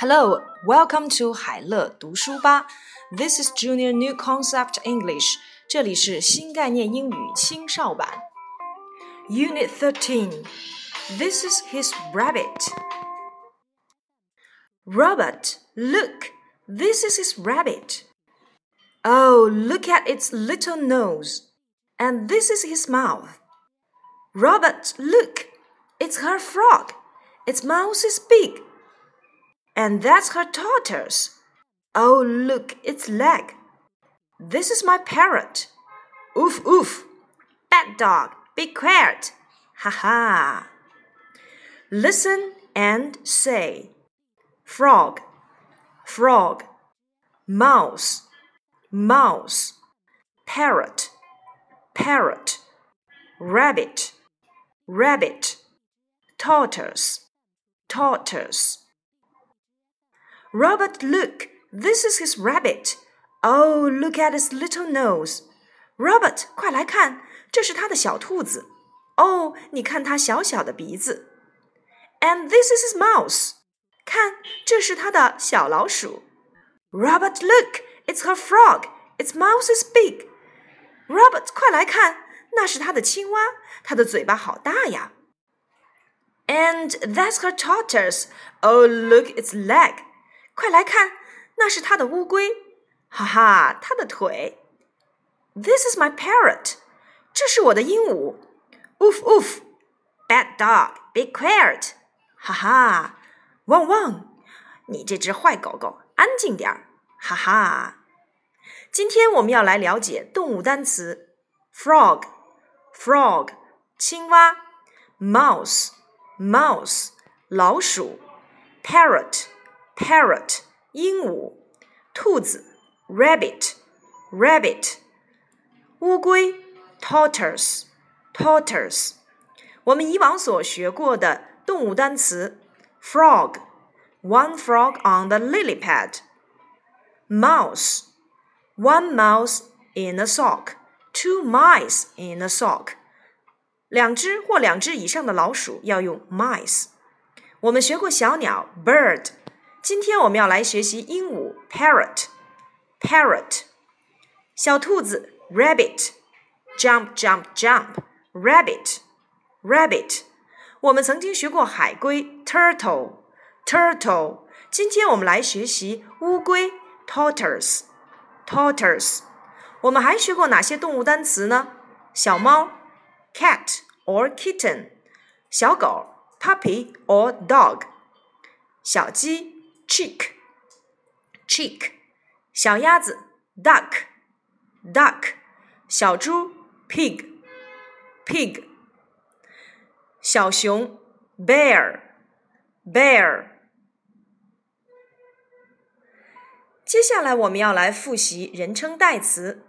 Hello, welcome to 海乐读书吧。This is Junior New Concept English. 这里是新概念英语青少版。Unit Thirteen. This is his rabbit. Robert, look. This is his rabbit. Oh, look at its little nose. And this is his mouth. Robert, look. It's her frog. Its mouth is big. And that's her tortoise. Oh, look, its leg. This is my parrot. Oof, oof. Bad dog, be quiet. Ha ha. Listen and say frog, frog, mouse, mouse, parrot, parrot, rabbit, rabbit, tortoise, tortoise. Robert, look, this is his rabbit. Oh, look at his little nose. Robert，快来看，这是他的小兔子。哦，你看它小小的鼻子。And this is his mouse. 看，这是他的小老鼠。Robert, look, it's her frog. Its mouth is big. Robert，快来看，那是他的青蛙，它的嘴巴好大呀。And that's her tortoise. Oh, look, its leg. 快来看，那是他的乌龟，哈哈，他的腿。This is my parrot，这是我的鹦鹉。Woof woof，bad dog，be quiet，哈哈，汪汪，你这只坏狗狗，安静点儿，哈哈。今天我们要来了解动物单词：frog，frog，青蛙；mouse，mouse，老鼠；parrot。 parrot 鹦鹉，兔子 rabbit rabbit，乌龟 tortoise tortoise。我们以往所学过的动物单词 frog one frog on the lily pad mouse one mouse in a sock two mice in a sock 两只或两只以上的老鼠要用 mice。我们学过小鸟 bird。 今天我们要来学习鹦鹉 parrot，parrot，小兔子 rabbit，jump jump jump rabbit，rabbit。我们曾经学过海龟 turtle，turtle。今天我们来学习乌龟 tortoise，tortoise。我们还学过哪些动物单词呢？小猫 cat or kitten，小狗 puppy or dog，小鸡。Chick chick，小鸭子 duck duck，小猪 pig pig，小熊 bear bear。接下来我们要来复习人称代词。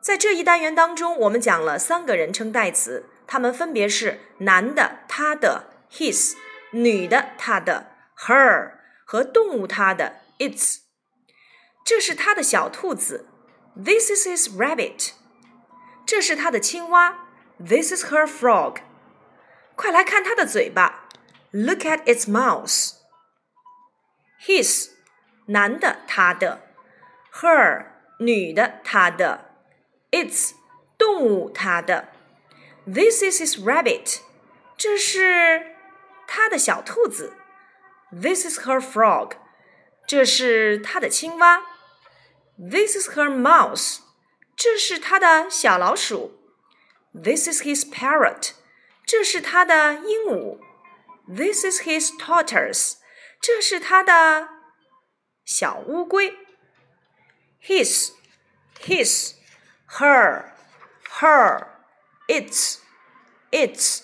在这一单元当中，我们讲了三个人称代词，它们分别是男的他的 his，女的她的 her。和动物它的 its，这是它的小兔子，this is his rabbit，这是它的青蛙，this is her frog，快来看它的嘴巴，look at its mouth，his 男的他的，her 女的她的，its 动物它的，this is his rabbit，这是它的小兔子。 This is her frog，这是她的青蛙。This is her mouse，这是她的小老鼠。This is his parrot，这是他的鹦鹉。This is his tortoise，这是他的小乌龟。His, his, her, her, its, its。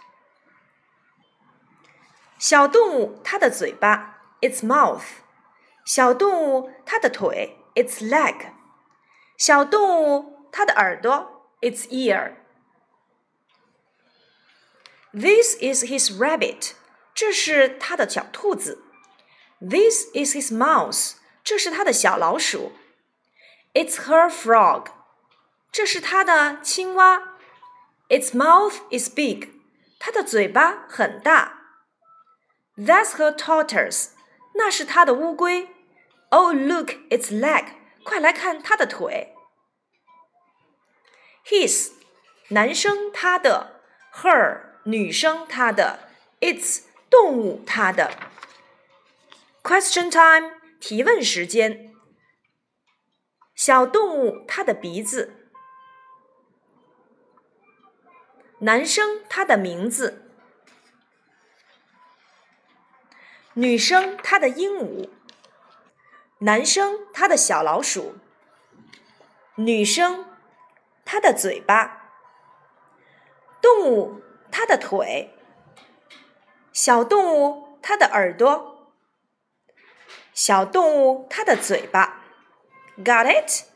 小动物它的嘴巴，its mouth；小动物它的腿，its leg；小动物它的耳朵，its ear。This is his rabbit，这是他的小兔子。This is his mouse，这是他的小老鼠。It's her frog，这是它的青蛙。Its mouth is big，它的嘴巴很大。 That's her tortoise，那是它的乌龟。Oh look its leg，快来看它的腿。His，男生他的；her，女生她的；its，动物它的。Question time，提问时间。小动物它的鼻子。男生他的名字。 女生她的鹦鹉，男生他的小老鼠，女生她的嘴巴，动物它的腿，小动物它的耳朵，小动物它的嘴巴，Got it?